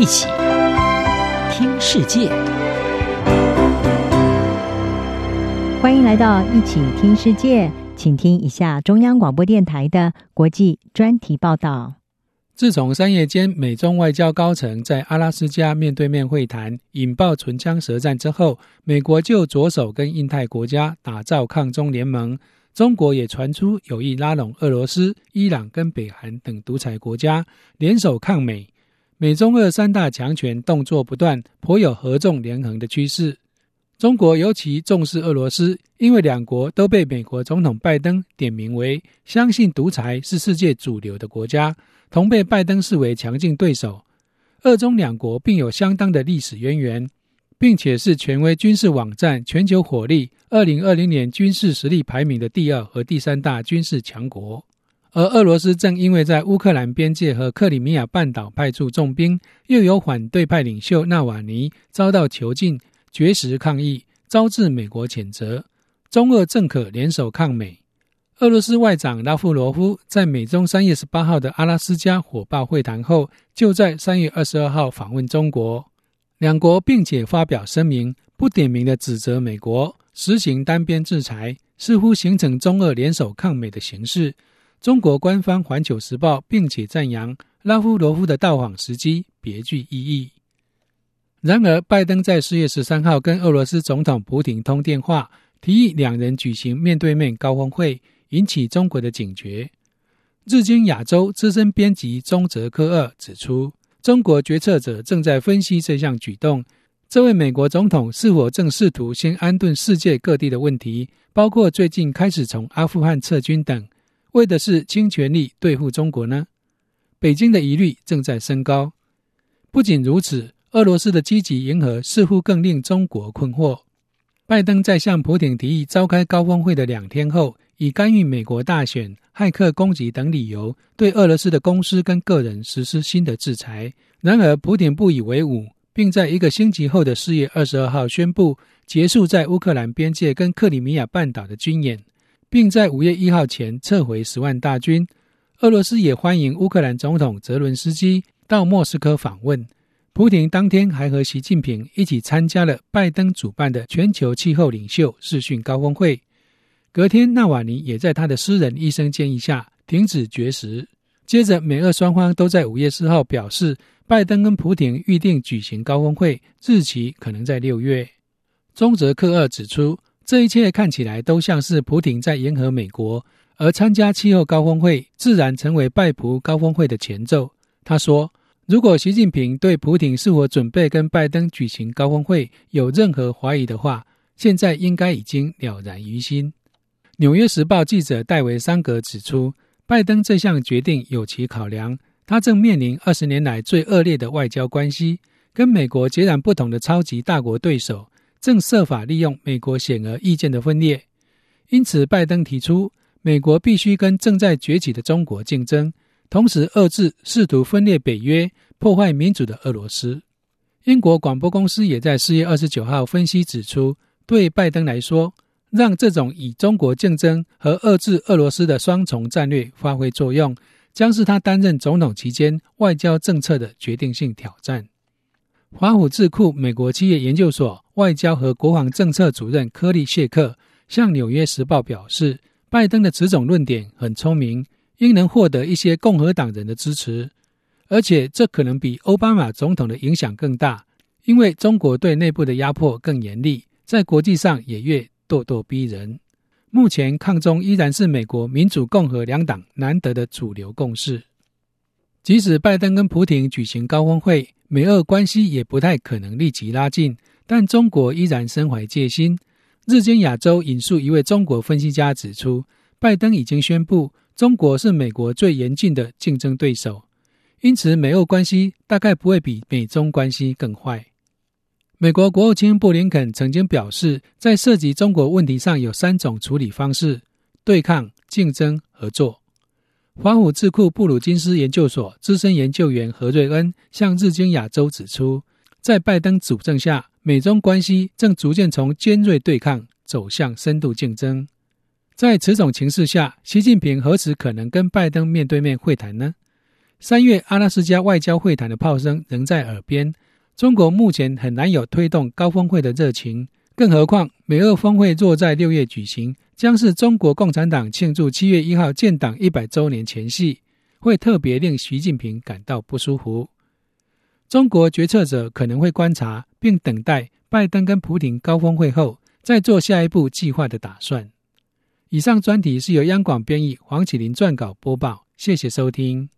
一起听世界，欢迎来到一起听世界，请听一下中央广播电台的国际专题报道。自从三月间美中外交高层在阿拉斯加面对面会谈，引爆唇枪舌战之后，美国就着手跟印太国家打造抗中联盟。中国也传出有意拉拢俄罗斯、伊朗跟北韩等独裁国家联手抗美。美中俄三大强权动作不断，颇有合纵连横的趋势。中国尤其重视俄罗斯，因为两国都被美国总统拜登点名为相信独裁是世界主流的国家。同被拜登视为强劲对手，俄中两国并有相当的历史渊源，并且是权威军事网站“全球火力”二零二零年军事实力排名的第二和第三大军事强国。而俄罗斯正因为在乌克兰边界和克里米亚半岛派驻重兵，又有反对派领袖纳瓦尼遭到囚禁，绝食抗议，招致美国谴责，中俄正可联手抗美。俄罗斯外长拉夫罗夫在美中三月十八号的阿拉斯加火爆会谈后，就在三月二十二号访问中国，两国并且发表声明，不点名的指责美国实行单边制裁，似乎形成中俄联手抗美的形势。中国官方《环球时报》并且赞扬拉夫罗夫的到访时机别具意义。然而，拜登在四月十三号跟俄罗斯总统普京通电话，提议两人举行面对面高峰会。引起中国的警觉。日经亚洲资深编辑中泽科二指出，中国决策者正在分析这项举动。这位美国总统是否正试图先安顿世界各地的问题，包括最近开始从阿富汗撤军等，为的是倾全力对付中国呢？北京的疑虑正在升高。不仅如此，俄罗斯的积极迎合似乎更令中国困惑。拜登在向普京提议召开高峰会的两天后，以干预美国大选、骇客攻击等理由，对俄罗斯的公司跟个人实施新的制裁。然而，普京不以为忤，并在一个星期后的四月二十二号宣布结束在乌克兰边界跟克里米亚半岛的军演，并在五月一号前撤回十万大军。俄罗斯也欢迎乌克兰总统泽伦斯基到莫斯科访问。普亭当天还和习近平一起参加了拜登主办的全球气候领袖视讯高峰会。隔天，纳瓦尼也在他的私人医生建议下停止绝食。接着，美俄双方都在五月四号表示，拜登跟普亭预定举行高峰会，日期可能在六月。中泽克二指出，这一切看起来都像是普廷在迎合美国，而参加气候高峰会自然成为拜普高峰会的前奏。他说，如果习近平对普廷是否准备跟拜登举行高峰会有任何怀疑的话，现在应该已经了然于心。《纽约时报》记者戴维·桑格指出，拜登这项决定有其考量。他正面临二十年来最恶劣的外交关系，跟美国截然不同的超级大国对手，正设法利用美国显而易见的分裂。因此，拜登提出，美国必须跟正在崛起的中国竞争，同时遏制试图分裂北约、破坏民主的俄罗斯。英国广播公司也在四月二十九号分析指出，对拜登来说，让这种以中国竞争和遏制俄罗斯的双重战略发挥作用，将是他担任总统期间外交政策的决定性挑战。华府智库美国企业研究所外交和国防政策主任柯利谢克向《纽约时报》表示，拜登的此种论点很聪明，应能获得一些共和党人的支持，而且这可能比奥巴马总统的影响更大，因为中国对内部的压迫更严厉，在国际上也越咄咄逼人。目前抗中依然是美国民主共和两党难得的主流共识。即使拜登跟普亭举行高峰会，美俄关系也不太可能立即拉近。但中国依然身怀戒心。日经亚洲引述一位中国分析家指出，拜登已经宣布中国是美国最严峻的竞争对手，因此美俄关系大概不会比美中关系更坏。美国国务卿布林肯曾经表示，在涉及中国问题上有三种处理方式：对抗、竞争、合作。华府智库布鲁金斯研究所资深研究员何瑞恩向日经亚洲指出，在拜登主政下，美中关系正逐渐从尖锐对抗走向深度竞争。在此种情势下，习近平何时可能跟拜登面对面会谈呢？三月阿拉斯加外交会谈的炮声仍在耳边，中国目前很难有推动高峰会的热情。更何况，美俄峰会若在六月举行，将是中国共产党庆祝七月一号建党一百周年前夕，会特别令习近平感到不舒服。中国决策者可能会观察并等待拜登跟普廷高峰会后，再做下一步计划的打算。以上专题是由央广编译黄启麟撰稿播报，谢谢收听。